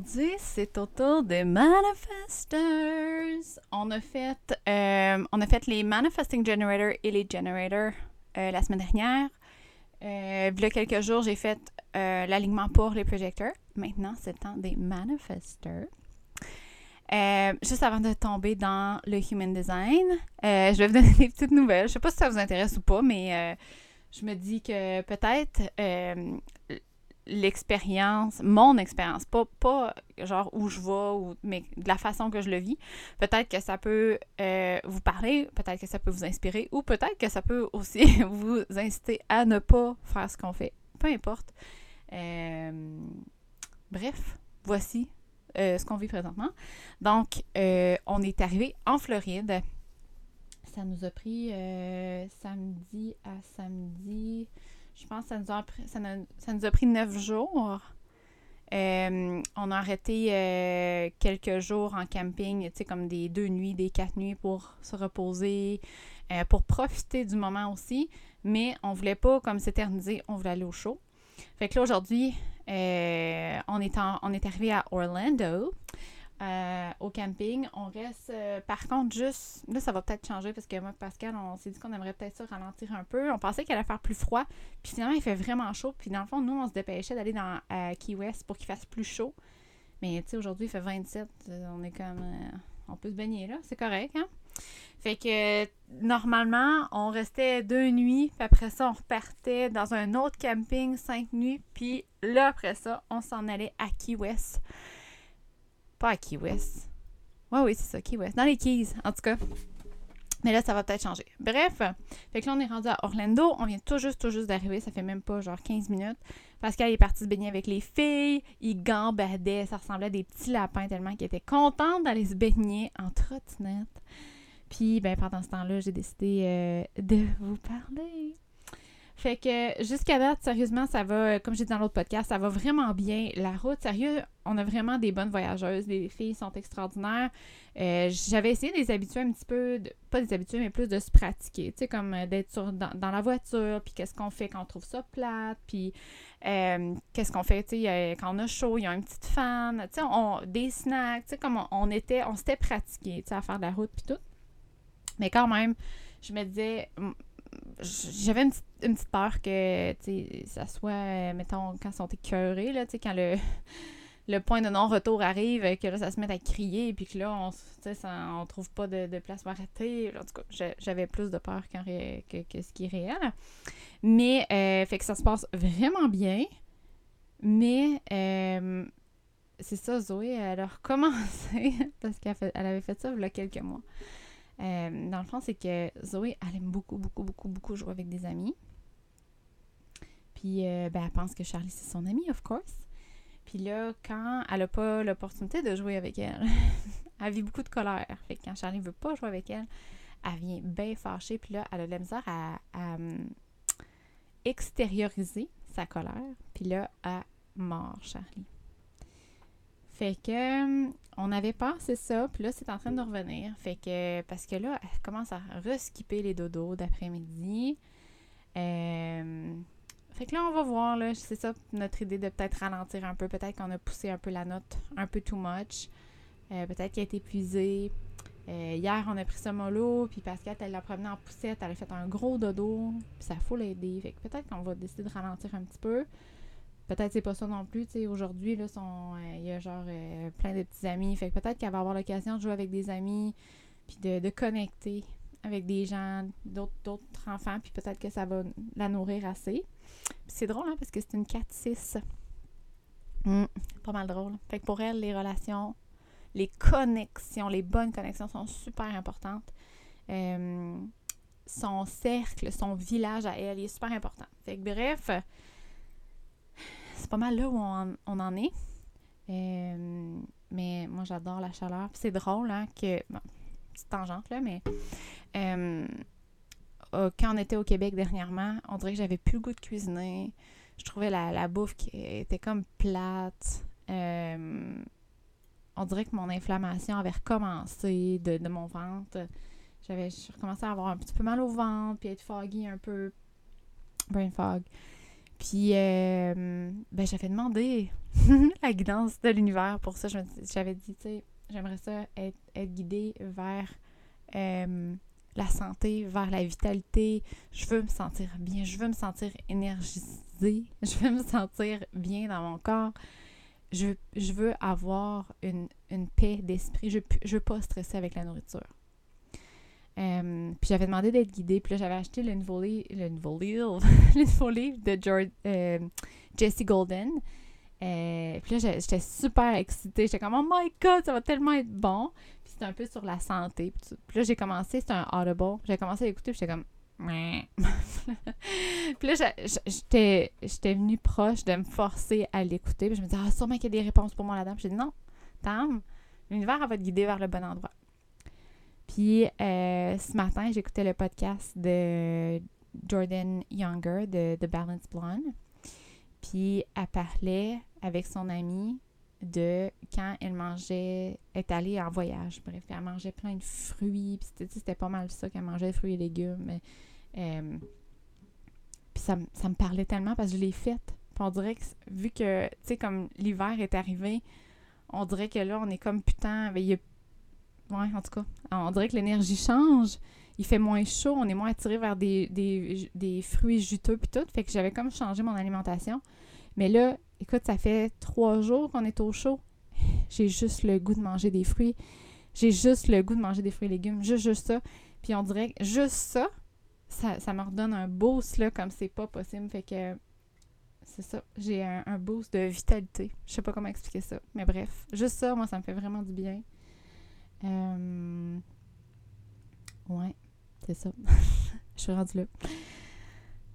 aujourd'hui, c'est au tour des manifestors. On a fait, euh, on a fait les manifesting generators et les generators euh, la semaine dernière. Euh, il y a quelques jours, j'ai fait euh, l'alignement pour les projecteurs. Maintenant, c'est le temps des manifestors. Juste avant de tomber dans le human design, je vais vous donner des petites nouvelles. Je sais pas si ça vous intéresse ou pas, mais je me dis que peut-être l'expérience, mon expérience, pas, pas genre où je vais, ou, mais de la façon que je le vis, peut-être que ça peut euh, vous parler, peut-être que ça peut vous inspirer, ou peut-être que ça peut aussi vous inciter à ne pas faire ce qu'on fait. Peu importe. Euh, bref, voici euh, ce qu'on vit présentement. Donc, on est arrivé en Floride. Ça nous a pris samedi à samedi. Je pense que ça nous a, pris- neuf jours. Euh, on a arrêté euh, quelques jours en camping, tu comme des deux nuits, des quatre nuits pour se reposer, euh, pour profiter du moment aussi. Mais on voulait pas comme s'éterniser, on voulait aller au show. Fait que là, aujourd'hui, on, est on est arrivé à Orlando, euh, au camping. On reste, euh, par contre, juste. Là, ça va peut-être changer parce que moi, Pascal, on s'est dit qu'on aimerait peut-être ça ralentir un peu. On pensait qu'il allait faire plus froid. Puis finalement, il fait vraiment chaud. Puis dans le fond, nous, on se dépêchait d'aller dans Key West pour qu'il fasse plus chaud. Mais tu sais, aujourd'hui, il fait 27. euh, On est comme. on peut se baigner là. C'est correct, hein? Fait que normalement, on restait deux nuits, puis après ça, on repartait dans un autre camping cinq nuits, puis là, après ça, on s'en allait à Key West. Pas à Key West. Ouais, oui, c'est ça, Key West. Dans les Keys, en tout cas. Mais là, ça va peut-être changer. Bref, fait que là, on est rendu à Orlando. On vient tout juste, tout juste d'arriver. Ça fait même pas genre 15 minutes. Pascal est parti se baigner avec les filles. Il gambadait. Ça ressemblait à des petits lapins tellement qu'il était content d'aller se baigner en trottinette. Puis, ben, pendant ce temps-là, j'ai décidé euh, de vous parler. Fait que jusqu'à date, sérieusement, ça va, euh, comme j'ai dit dans l'autre podcast, ça va vraiment bien. La route, sérieux, on a vraiment des bonnes voyageuses. Les filles sont extraordinaires. Euh, J'avais essayé de les habituer un petit peu, pas des habituer, mais plus de se pratiquer. Tu sais, comme euh, d'être dans, dans la voiture, puis qu'est-ce qu'on fait quand on trouve ça plate, puis euh, qu'est-ce qu'on fait, tu sais, quand on a chaud, il y a une petite fan, tu sais, on- des snacks, tu sais, comme on, on était, on s'était pratiqué, tu sais, à faire de la route, puis tout. Mais quand même, je me disais, j'avais une, petite- peur que, ça soit, euh, mettons, quand ils sont écœurés, là, quand le, le point de non-retour arrive, que là, ça se met à crier, puis que là, on, on trouve pas de, place pour arrêter. En tout cas, j'avais plus de peur que, ce qui est réel. Mais, euh, fait que ça se passe vraiment bien. Mais, euh, c'est ça, Zoé, elle a recommencé, parce qu'elle avait fait ça il y a quelques mois. Euh, dans le fond, c'est que Zoé, elle aime beaucoup, beaucoup, beaucoup, beaucoup jouer avec des amis. Puis, euh, ben, elle pense que Charlie, c'est son ami, of course. Puis là, quand elle n'a pas l'opportunité de jouer avec elle, elle vit beaucoup de colère. Fait que quand Charlie veut pas jouer avec elle, elle vient bien fâchée. Puis là, elle a de la misère à, à, hum, extérioriser sa colère. Puis là, elle mord Charlie. Fait que hum, on avait passé ça, puis là, c'est en train de revenir. Fait que, parce que là, elle commence à reskipper les dodos d'après-midi. Euh, fait que là, on va voir, là, c'est ça notre idée de peut-être ralentir un peu. Peut-être qu'on a poussé un peu la note un peu too much. Euh, peut-être qu'elle est épuisée. Euh, hier, on a pris ce mollo, puis Pascal, elle l'a promené en poussette, elle a fait un gros dodo, puis ça faut l'aider. Fait que peut-être qu'on va décider de ralentir un petit peu. Peut-être c'est pas ça non plus, aujourd'hui, euh, il y a genre euh, plein de petits amis. Fait que peut-être qu'elle va avoir l'occasion de jouer avec des amis, puis de, de connecter avec des gens, d'autres d'autres enfants, puis peut-être que ça va la nourrir assez. C'est drôle, hein, parce que c'est une 4-6. Mm, pas mal drôle. Fait que pour elle, les relations, les connexions, les bonnes connexions sont super importantes. Euh, son cercle, son village à elle, il est super important. Fait que bref, c'est pas mal là où on, on en est. Euh, mais moi, j'adore la chaleur. C'est drôle, hein, que... Bon, petite tangente, là, mais... euh, quand on était au Québec dernièrement, on dirait que j'avais plus le goût de cuisiner. Je trouvais la, la bouffe qui était comme plate. Euh, on dirait que mon inflammation avait recommencé de, de mon ventre. J'avais je recommençais à avoir un petit peu mal au ventre, puis être foggy un peu, brain fog. Puis, euh, ben, j'avais demandé la guidance de l'univers pour ça. J'avais dit, tu sais, j'aimerais ça être, guidée vers euh, la santé, vers la vitalité. Je veux me sentir bien, je veux me sentir énergisée, je veux me sentir bien dans mon corps. Je, je veux avoir une, une paix d'esprit. Je ne veux pas stresser avec la nourriture. Euh, puis j'avais demandé d'être guidée. Puis là, j'avais acheté le nouveau livre, le nouveau livre, le nouveau livre de George, euh, Jesse Golden. Euh, puis là, j'étais super excitée. J'étais comme, oh my god, ça va tellement être bon. Puis c'était un peu sur la santé. Puis, là, j'ai commencé, c'était un audible. J'ai commencé à écouter, puis j'étais comme, puis là, j'étais, venue proche de me forcer à l'écouter. Puis je me disais, ah, sûrement qu'il y a des réponses pour moi là-dedans. Puis j'ai dit, non, Tam, l'univers va te guider vers le bon endroit. Puis euh, ce matin, j'écoutais le podcast de Jordan Younger de The Balance Blonde. Puis elle parlait avec son amie de quand elle mangeait, est allée en voyage, bref, elle mangeait plein de fruits, puis c'était pas mal ça qu'elle mangeait, fruits et légumes. Euh, puis ça, me parlait tellement parce que je l'ai faite. Puis on dirait que, vu que, tu sais, comme l'hiver est arrivé, on dirait que là, on est comme putain, il y a oui, en tout cas. on dirait que l'énergie change. Il fait moins chaud, on est moins attiré vers des, des, fruits juteux puis tout. Fait que j'avais comme changé mon alimentation. Mais là, écoute, ça fait trois jours qu'on est au chaud. J'ai juste le goût de manger des fruits. J'ai juste le goût de manger des fruits et légumes. Juste, juste ça. Puis on dirait que juste ça, ça, me redonne un boost, là, comme c'est pas possible. Fait que c'est ça. J'ai un, un, boost de vitalité. Je sais pas comment expliquer ça. Mais bref, juste ça, moi, ça me fait vraiment du bien. Euh... Ouais, c'est ça. je suis rendue là.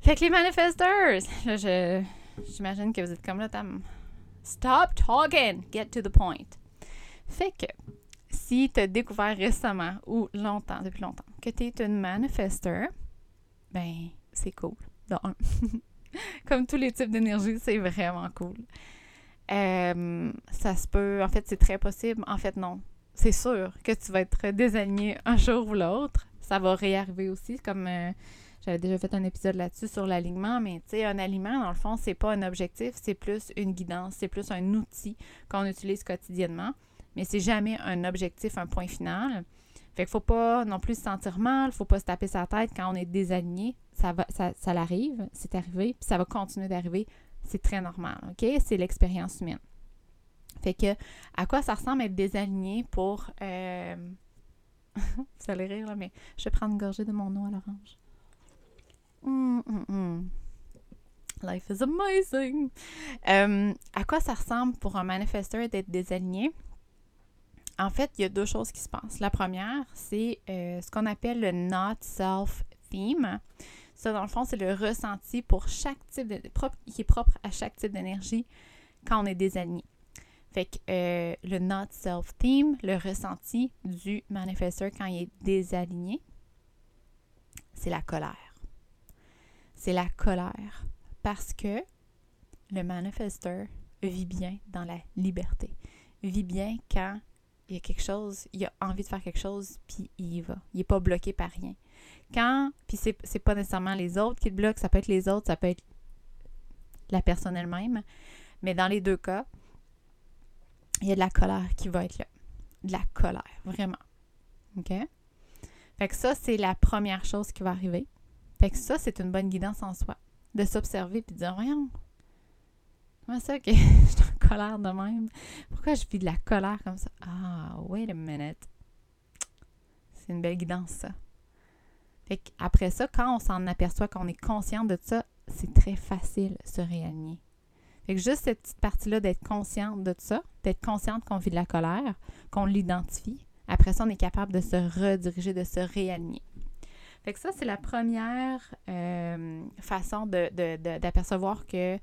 Fait que les manifestors, là, je, j'imagine que vous êtes comme là, tam. Stop talking, get to the point. Fait que si tu as découvert récemment ou longtemps, depuis longtemps, que tu es une manifesteur, ben, c'est cool. Comme tous les types d'énergie, c'est vraiment cool. Euh, ça se peut, en fait, c'est très possible. En fait, non c'est sûr que tu vas être désaligné un jour ou l'autre. Ça va réarriver aussi, comme euh, j'avais déjà fait un épisode là-dessus sur l'alignement, mais tu sais, un aliment, dans le fond, c'est pas un objectif, c'est plus une guidance, c'est plus un outil qu'on utilise quotidiennement, mais c'est jamais un objectif, un point final. Fait qu'il faut pas non plus se sentir mal, faut pas se taper sa tête quand on est désaligné. Ça va, ça, ça l'arrive, c'est arrivé, puis ça va continuer d'arriver. C'est très normal, OK? C'est l'expérience humaine. Fait que, à quoi ça ressemble être désaligné pour. Euh... Vous allez rire, là, mais je vais prendre une gorgée de mon eau à l'orange. Hum, hum, hum. Life is amazing! À quoi ça ressemble pour un manifesteur d'être désaligné? En fait, il y a deux choses qui se passent. La première, c'est euh, ce qu'on appelle le Not Self Theme. Ça, dans le fond, c'est le ressenti pour chaque type de. qui est propre à chaque type d'énergie quand on est désaligné. Fait que euh, le not self-theme, le ressenti du manifesteur quand il est désaligné, c'est la colère. C'est la colère parce que le manifesteur vit bien dans la liberté. Vit bien quand il y a quelque chose, il a envie de faire quelque chose, puis il y va. Il n'est pas bloqué par rien. Quand, puis c'est, c'est pas nécessairement les autres qui le bloquent, ça peut être les autres, ça peut être la personne elle-même, mais dans les deux cas, il y a de la colère qui va être là. De la colère, vraiment. OK? Fait que ça, c'est la première chose qui va arriver. Fait que ça, c'est une bonne guidance en soi. De s'observer puis de dire, voyons, comment ça que je suis en colère de même? Pourquoi je vis de la colère comme ça? Ah, wait a minute. C'est une belle guidance, ça. Fait qu'après ça, quand on s'en aperçoit, qu'on est conscient de ça, c'est très facile de se réaligner. Fait que juste cette petite partie-là d'être consciente de ça, d'être consciente qu'on vit de la colère, qu'on l'identifie. Après ça, on est capable de se rediriger, de se réaligner. Fait que ça, c'est la première euh, façon d'apercevoir que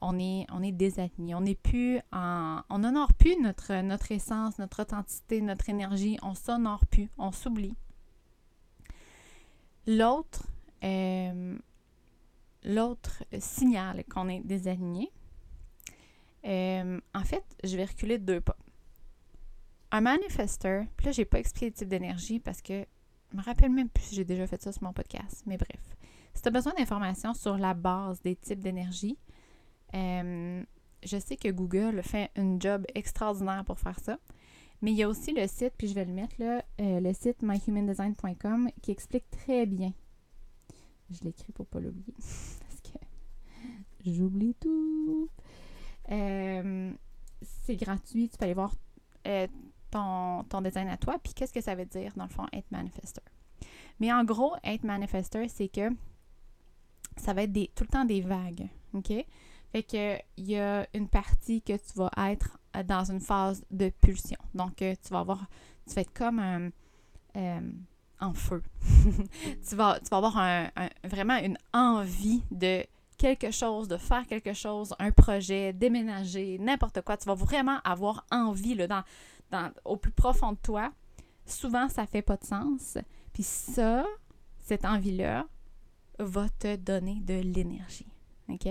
on est, on est désaligné. On n'est plus en. On n'honore plus notre, notre essence, notre authenticité, notre énergie. On s'honore plus. On s'oublie. L'autre, euh, l'autre signal qu'on est désaligné, euh, en fait, je vais reculer deux pas. Un manifesteur, puis là, j'ai pas expliqué le type d'énergie parce que je me rappelle même plus si j'ai déjà fait ça sur mon podcast, mais bref. Si tu as besoin d'informations sur la base des types d'énergie, euh, je sais que Google fait un job extraordinaire pour faire ça. Mais il y a aussi le site, puis je vais le mettre là, euh, le site myhumandesign.com qui explique très bien. Je l'écris pour pas l'oublier. Parce que j'oublie tout. Euh, c'est gratuit, tu peux aller voir ton, ton, design à toi. Puis qu'est-ce que ça veut dire, dans le fond, être manifesteur? Mais en gros, être manifesteur, c'est que ça va être des, tout le temps des vagues. OK? Fait que il y a une partie que tu vas être dans une phase de pulsion. Donc, euh, tu vas avoir, tu vas être comme un, euh, en feu. tu, vas, tu vas avoir un, vraiment une envie de quelque chose, de faire quelque chose, un projet, déménager, n'importe quoi. Tu vas vraiment avoir envie là, dans, au plus profond de toi. Souvent, ça fait pas de sens. Puis ça, cette envie-là, va te donner de l'énergie. OK?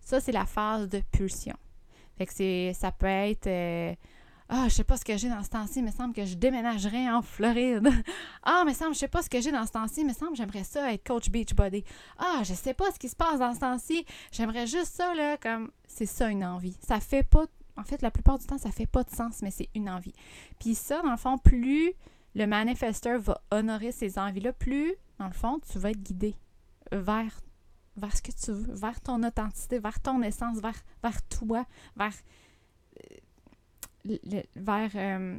Ça, c'est la phase de pulsion. Fait ça peut être euh, Ah, je sais pas ce que j'ai dans ce temps-ci, me semble que je déménagerais en Floride. ah, mais semble, je sais pas ce que j'ai dans ce temps-ci, me semble j'aimerais ça être coach Beachbody. Ah, je sais pas ce qui se passe dans ce temps-ci, j'aimerais juste ça, là, comme c'est ça une envie. Ça fait pas. En fait, la plupart du temps, ça fait pas de sens, mais c'est une envie. Puis ça, dans le fond, plus le manifesteur va honorer ses envies-là, plus, dans le fond, tu vas être guidé vers vers ce que tu veux, vers ton authenticité, vers ton essence, vers, vers toi, vers, vers euh,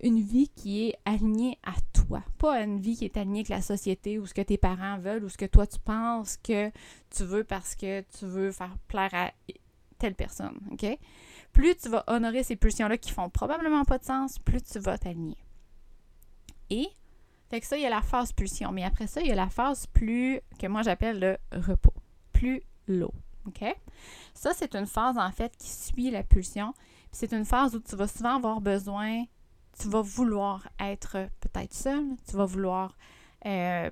une vie qui est alignée à toi. Pas une vie qui est alignée avec la société ou ce que tes parents veulent ou ce que toi tu penses que tu veux parce que tu veux faire plaire à telle personne. Plus tu vas honorer ces pulsions-là qui font probablement pas de sens, plus tu vas t'aligner. Et fait que ça, il y a la phase pulsion. Mais après ça, il y a la phase plus, que moi j'appelle le repos, plus. OK? Ça, c'est une phase, en fait, qui suit la pulsion. C'est une phase où tu vas souvent avoir besoin, tu vas vouloir être peut-être seul, tu vas vouloir euh,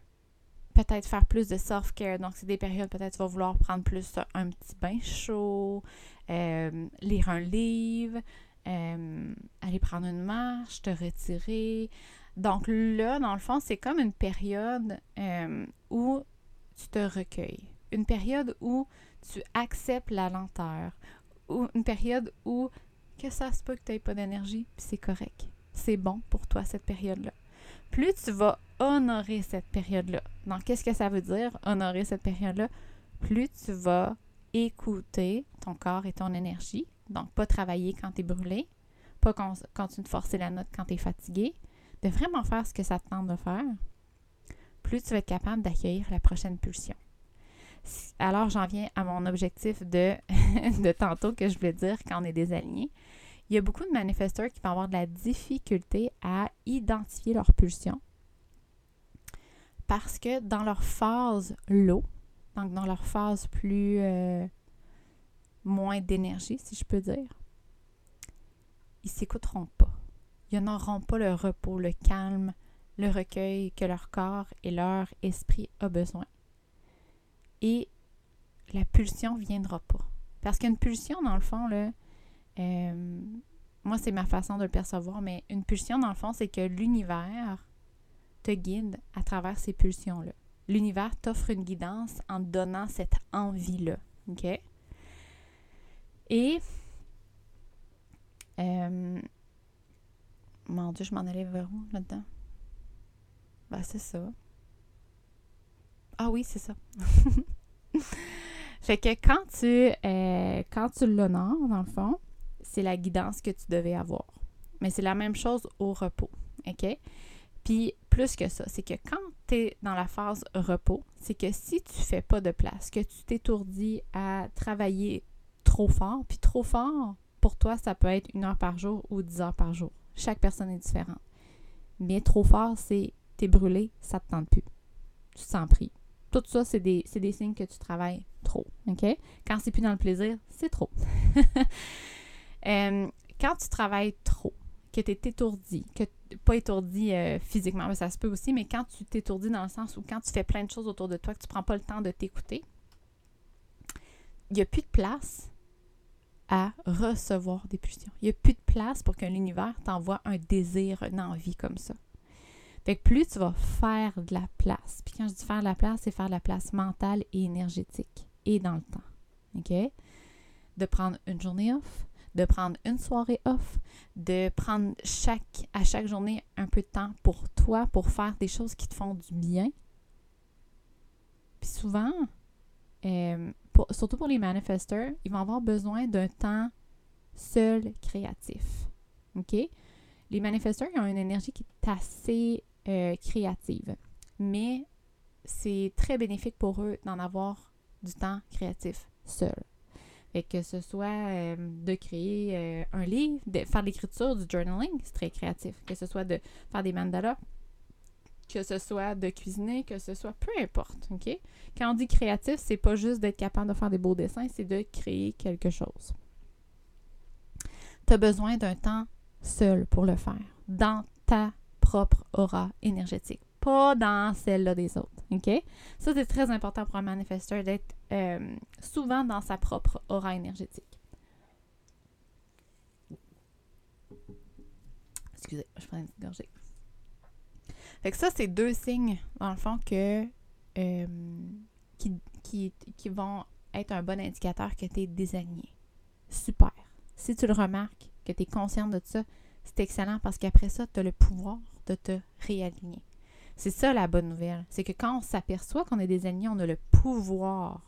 peut-être faire plus de self-care. Donc, c'est des périodes, peut-être tu vas vouloir prendre plus un petit bain chaud, euh, lire un livre, euh, aller prendre une marche, te retirer, donc là, dans le fond, c'est comme une période euh, où tu te recueilles, une période où tu acceptes la lenteur, ou une période où que ça se peut que tu n'aies pas d'énergie, c'est correct. C'est bon pour toi cette période-là. Plus tu vas honorer cette période-là. Donc, qu'est-ce que ça veut dire, honorer cette période-là? Plus tu vas écouter ton corps et ton énergie. Donc, pas travailler quand tu es brûlé, pas continuer de forcer la note quand tu es fatigué, de vraiment faire ce que ça te tente de faire, plus tu vas être capable d'accueillir la prochaine pulsion. Alors, j'en viens à mon objectif de, de tantôt que je voulais dire quand on est désaligné. Il y a beaucoup de manifesteurs qui vont avoir de la difficulté à identifier leur pulsion parce que dans leur phase low, donc dans leur phase plus euh, moins d'énergie, si je peux dire, ils s'écouteront pas ils n'auront pas le repos, le calme, le recueil que leur corps et leur esprit a besoin. Et la pulsion ne viendra pas. Parce qu'une pulsion, dans le fond, là, euh, moi, c'est ma façon de le percevoir, mais une pulsion, dans le fond, c'est que l'univers te guide à travers ces pulsions-là. L'univers t'offre une guidance en te donnant cette envie-là. OK? Et euh, mon Dieu, je m'en allais vers où là-dedans? Ben, c'est ça. Ah oui, c'est ça. fait que quand tu, euh, quand tu l'honores, dans le fond, c'est la guidance que tu devais avoir. Mais c'est la même chose au repos. OK? Puis plus que ça, c'est que quand tu es dans la phase repos, c'est que si tu fais pas de place, que tu t'étourdis à travailler trop fort, puis trop fort, pour toi, ça peut être une heure par jour ou dix heures par jour. Chaque personne est différente. Mais trop fort, c'est t'es brûlé, ça te tente plus. Tu te sens pris. Tout ça, c'est des, des, signes que tu travailles trop. OK? Quand c'est plus dans le plaisir, c'est trop. Euh, quand tu travailles trop, que tu es étourdi, que pas étourdi euh, physiquement, mais ça se peut aussi, mais quand tu t'étourdis dans le sens où quand tu fais plein de choses autour de toi, que tu prends pas le temps de t'écouter, il n'y a plus de place à recevoir des pulsions. Il n'y a plus de place pour que l'univers t'envoie un désir, une envie comme ça. Fait que plus tu vas faire de la place, puis quand je dis faire de la place, c'est faire de la place mentale et énergétique et dans le temps. OK? De prendre une journée off, de prendre une soirée off, de prendre chaque, à chaque journée un peu de temps pour toi, pour faire des choses qui te font du bien. Puis souvent, euh, surtout pour les manifesteurs, ils vont avoir besoin d'un temps seul créatif. Les manifesteurs, ont une énergie qui est assez euh, créative, mais c'est très bénéfique pour eux d'en avoir du temps créatif seul. Que ce soit euh, de créer euh, un livre, de faire l'écriture, du journaling, c'est très créatif. Que ce soit de faire des mandalas, que ce soit de cuisiner, que ce soit peu importe? Quand on dit créatif, c'est pas juste d'être capable de faire des beaux dessins, c'est de créer quelque chose. Tu as besoin d'un temps seul pour le faire, dans ta propre aura énergétique, dans celle-là des autres, OK? Ça, c'est très important pour un manifesteur d'être euh, souvent dans sa propre aura énergétique. Excusez, je prends une gorgée. Fait que ça, c'est deux signes, dans le fond, que, euh, qui, qui, vont être un bon indicateur que tu es désaligné. Super. Si tu le remarques, que tu es consciente de ça, c'est excellent parce qu'après ça, tu as le pouvoir de te réaligner. C'est ça la bonne nouvelle. C'est que quand on s'aperçoit qu'on est désaligné, on a le pouvoir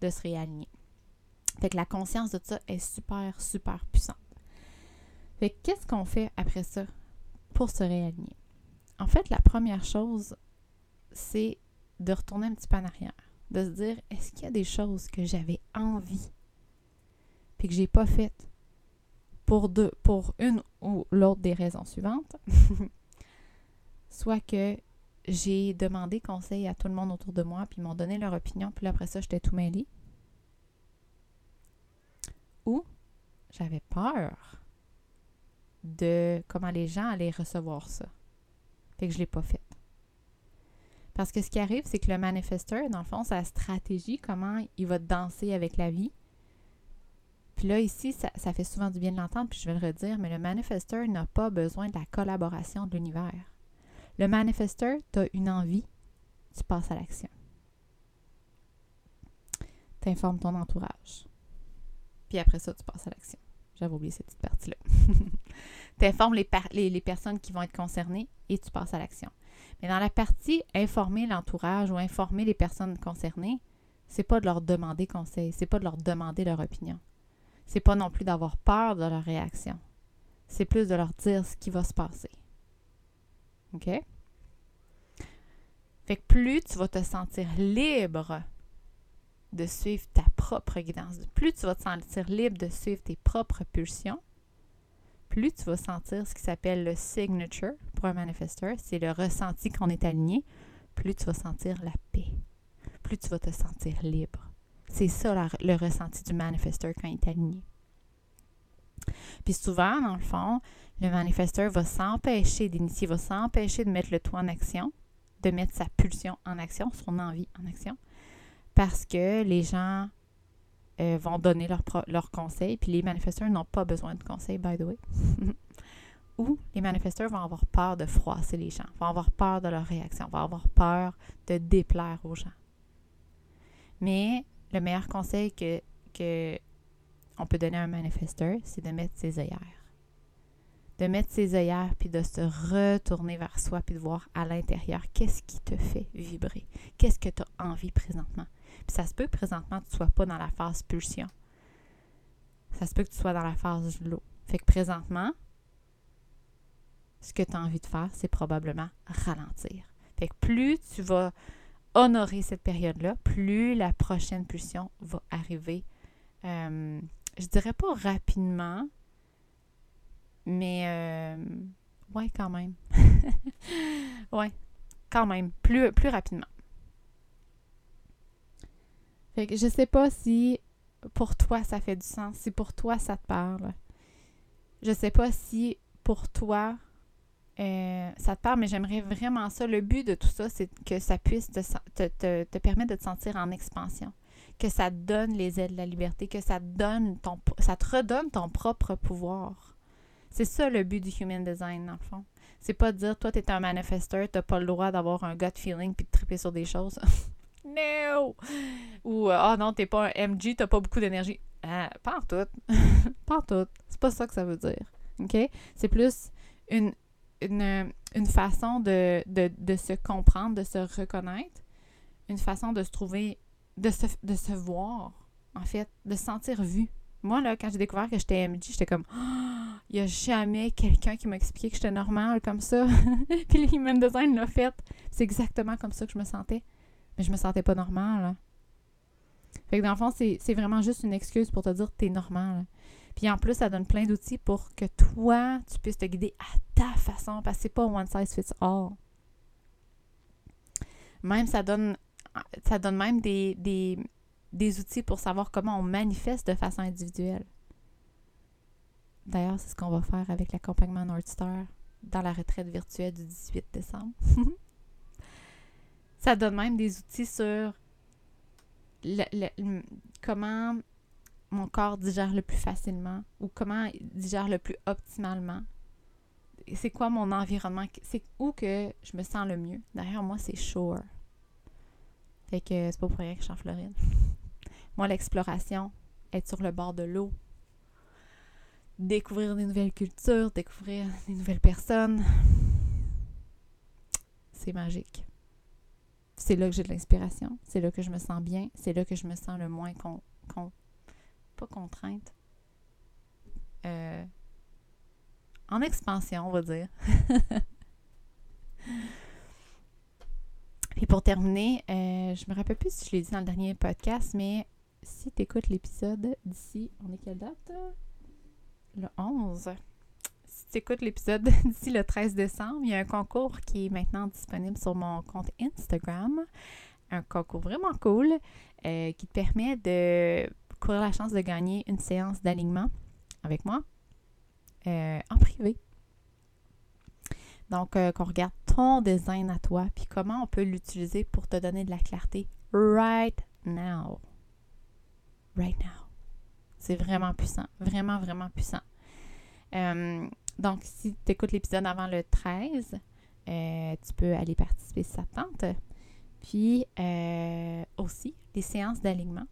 de se réaligner. Fait que la conscience de ça est super, super puissante. Fait que qu'est-ce qu'on fait après ça pour se réaligner? En fait, la première chose, c'est de retourner un petit peu en arrière. De se dire, est-ce qu'il y a des choses que j'avais envie puis que j'ai pas faites pour deux, pour une ou l'autre des raisons suivantes? Soit que j'ai demandé conseil à tout le monde autour de moi, puis ils m'ont donné leur opinion, puis après ça, j'étais tout mêlé. Ou j'avais peur de comment les gens allaient recevoir ça. Fait que je ne l'ai pas fait. Parce que ce qui arrive, c'est que le manifesteur, dans le fond, sa stratégie, comment il va danser avec la vie. Puis là, ici, ça, ça fait souvent du bien de l'entendre, puis je vais le redire, mais le manifesteur n'a pas besoin de la collaboration de l'univers. Le manifesteur, tu as une envie, tu passes à l'action. Tu informes ton entourage. Puis après ça, tu passes à l'action. J'avais oublié cette petite partie-là. tu informes les, personnes qui vont être concernées et tu passes à l'action. Mais dans la partie informer l'entourage ou informer les personnes concernées, c'est pas de leur demander conseil, c'est pas de leur demander leur opinion. C'est pas non plus d'avoir peur de leur réaction. C'est plus de leur dire ce qui va se passer. OK? Fait que plus tu vas te sentir libre de suivre ta propre guidance, plus tu vas te sentir libre de suivre tes propres pulsions, plus tu vas sentir ce qui s'appelle le signature pour un manifesteur, c'est le ressenti qu'on est aligné, plus tu vas sentir la paix, plus tu vas te sentir libre. C'est ça le ressenti du manifesteur quand il est aligné. Puis souvent, dans le fond, le manifesteur va s'empêcher d'initier, va s'empêcher de mettre le tout en action, de mettre sa pulsion en action, son envie en action, parce que les gens euh, vont donner leurs leur conseils, puis les manifesteurs n'ont pas besoin de conseils, by the way. Ou les manifesteurs vont avoir peur de froisser les gens, vont avoir peur de leur réaction, vont avoir peur de déplaire aux gens. Mais le meilleur conseil que, que peut donner à un manifesteur, c'est de mettre ses œillères de mettre ses œillères, puis de se retourner vers soi, puis de voir à l'intérieur qu'est-ce qui te fait vibrer, qu'est-ce que tu as envie présentement? Puis ça se peut que présentement, tu ne sois pas dans la phase pulsion. Ça se peut que tu sois dans la phase l'eau. Fait que présentement, ce que tu as envie de faire, c'est probablement ralentir. Fait que plus tu vas honorer cette période-là, plus la prochaine pulsion va arriver. Euh, je dirais pas rapidement, mais, euh, ouais, quand même. ouais, quand même, plus, rapidement. Fait que je sais pas si pour toi ça fait du sens, si pour toi ça te parle. Je sais pas si pour toi euh, ça te parle, mais j'aimerais vraiment ça. Le but de tout ça, c'est que ça puisse te, permettre de te sentir en expansion, que ça donne les ailes de la liberté, que ça donne ton, ça te redonne ton propre pouvoir. C'est ça le but du Human Design, dans le fond. C'est pas de dire, toi, t'es un manifesteur, t'as pas le droit d'avoir un gut feeling puis de triper sur des choses. no! Ou, ah oh non, t'es pas un MG, t'as pas beaucoup d'énergie. Ah, pas en tout. pas en tout. C'est pas ça que ça veut dire. OK? C'est plus une, une, une façon de, de, de, se comprendre, de se reconnaître, une façon de se trouver, de se, de se voir, en fait, de se sentir vu. Moi, là, quand j'ai découvert que j'étais MG, j'étais comme, il n'y a jamais quelqu'un qui m'a expliqué que j'étais normale comme ça. Puis le human design l'a fait. C'est exactement comme ça que je me sentais. Mais je me sentais pas normale. Fait que dans le fond, c'est vraiment juste une excuse pour te dire que tu es normal. Puis en plus, ça donne plein d'outils pour que toi, tu puisses te guider à ta façon, parce que c'est pas one size fits all. Même, ça donne, ça donne même des, des, des outils pour savoir comment on manifeste de façon individuelle. D'ailleurs, c'est ce qu'on va faire avec l'accompagnement North Star dans la retraite virtuelle du 18 décembre. ça donne même des outils sur comment mon corps digère le plus facilement ou comment il digère le plus optimalement. C'est quoi mon environnement? C'est où que je me sens le mieux? Derrière moi, c'est shore. Fait que c'est pas pour rien que je suis en Floride. moi, l'exploration, être sur le bord de l'eau, découvrir des nouvelles cultures, découvrir des nouvelles personnes, c'est magique. C'est là que j'ai de l'inspiration, c'est là que je me sens bien, c'est là que je me sens le moins con, con pas contrainte. Euh, en expansion, on va dire. Puis pour terminer, euh, je me rappelle plus si je l'ai dit dans le dernier podcast, mais si tu écoutes l'épisode d'ici, on est quelle date? Le 11. Si tu écoutes l'épisode d'ici le 13 décembre, il y a un concours qui est maintenant disponible sur mon compte Instagram. Un concours vraiment cool euh, qui te permet de courir la chance de gagner une séance d'alignement avec moi euh, en privé. Donc, euh, qu'on regarde ton design à toi, puis comment on peut l'utiliser pour te donner de la clarté right now. Right now. C'est vraiment puissant. Vraiment, vraiment puissant. Euh, donc, si tu écoutes l'épisode avant le 13, tu peux aller participer si ça tente. Puis aussi, les séances d'alignement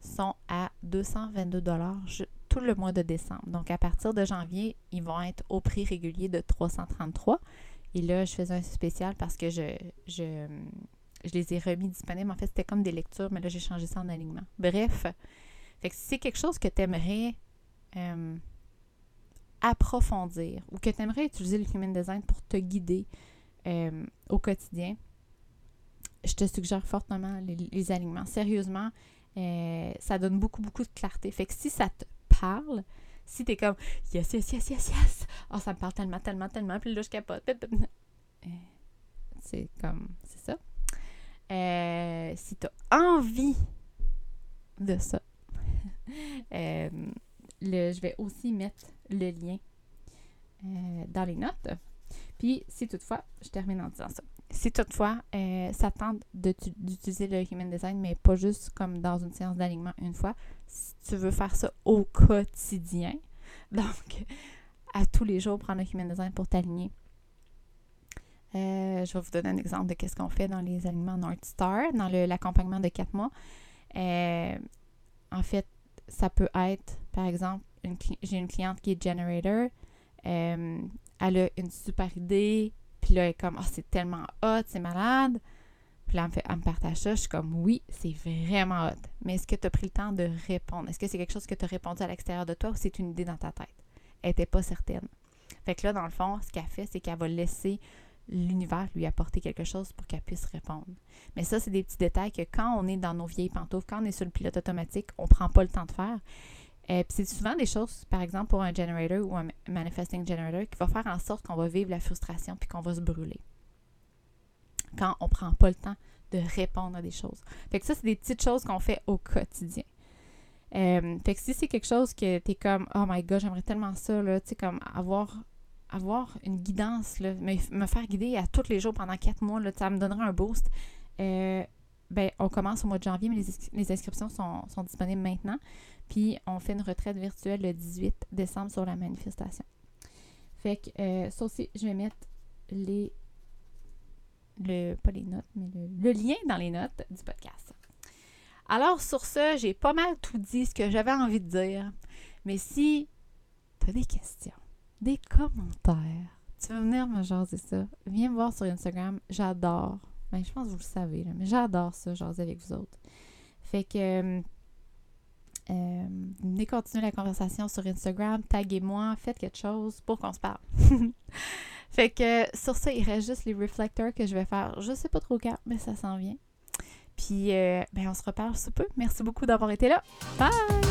sont à 222 tout le mois de décembre. Donc, à partir de janvier, ils vont être au prix régulier de 333. Et là, je faisais un spécial parce que je, je, les ai remis disponibles. En fait, c'était comme des lectures, mais là, j'ai changé ça en alignement. Bref, fait que si c'est quelque chose que tu aimerais euh, approfondir ou que tu aimerais utiliser le Human Design pour te guider euh, au quotidien, je te suggère fortement les alignements. Sérieusement, euh, ça donne beaucoup, beaucoup de clarté. Fait que si ça te parle, si t'es comme yes, yes, yes, yes, yes, oh, ça me parle tellement, tellement, tellement, puis là, je capote. C'est comme, c'est ça. Euh, si t'as envie de ça, le, je vais aussi mettre le lien dans les notes. Puis, si toutefois, je termine en disant ça si toutefois euh, ça tente d'utiliser le Human Design, mais pas juste comme dans une séance d'alignement une fois, si tu veux faire ça au quotidien, donc à tous les jours, prendre le Human Design pour t'aligner. Euh, je vais vous donner un exemple de ce qu'on fait dans les alignements North Star, dans l'accompagnement de quatre mois. Euh, en fait, ça peut être, par exemple, j'ai une cliente qui est generator. elle a une super idée, puis là, elle est comme, oh, c'est tellement hot, c'est malade. Puis là, elle me, fait, elle me partage ça. Je suis comme, oui, c'est vraiment hot. Mais est-ce que tu as pris le temps de répondre? Est-ce que c'est quelque chose que tu as répondu à l'extérieur de toi ou c'est une idée dans ta tête? Elle n'était pas certaine. Fait que là, dans le fond, ce qu'elle fait, c'est qu'elle va laisser l'univers lui apporter quelque chose pour qu'elle puisse répondre. Mais ça, c'est des petits détails que quand on est dans nos vieilles pantoufles, quand on est sur le pilote automatique, on ne prend pas le temps de faire. Euh, c'est souvent des choses, par exemple, pour un generator ou un manifesting generator, qui va faire en sorte qu'on va vivre la frustration puis qu'on va se brûler. Quand on ne prend pas le temps de répondre à des choses. Fait que ça, c'est des petites choses qu'on fait au quotidien. Euh, si c'est quelque chose que tu es comme Oh my god, j'aimerais tellement ça, tu sais, comme avoir, avoir une guidance, là, me, faire guider à tous les jours pendant quatre mois, là, ça me donnerait un boost. Euh, ben, on commence au mois de janvier, mais les, inscriptions sont, sont, disponibles maintenant. Puis on fait une retraite virtuelle le 18 décembre sur la manifestation. Fait que euh, ça aussi, je vais mettre les. Le, pas les notes, mais le, le lien dans les notes du podcast. Alors, sur ce, j'ai pas mal tout dit ce que j'avais envie de dire. Mais si tu as des questions, des commentaires, tu veux venir me jaser ça, viens me voir sur Instagram. J'adore. Ben, je pense que vous le savez, là, mais j'adore ça, jaser avec vous autres. Fait que euh, venez continuer la conversation sur Instagram, taguez-moi, faites quelque chose pour qu'on se parle. fait que sur ça, il reste juste les reflecteurs que je vais faire. Je sais pas trop quand, mais ça s'en vient. Puis, euh, ben, on se reparle sous peu. Merci beaucoup d'avoir été là. Bye!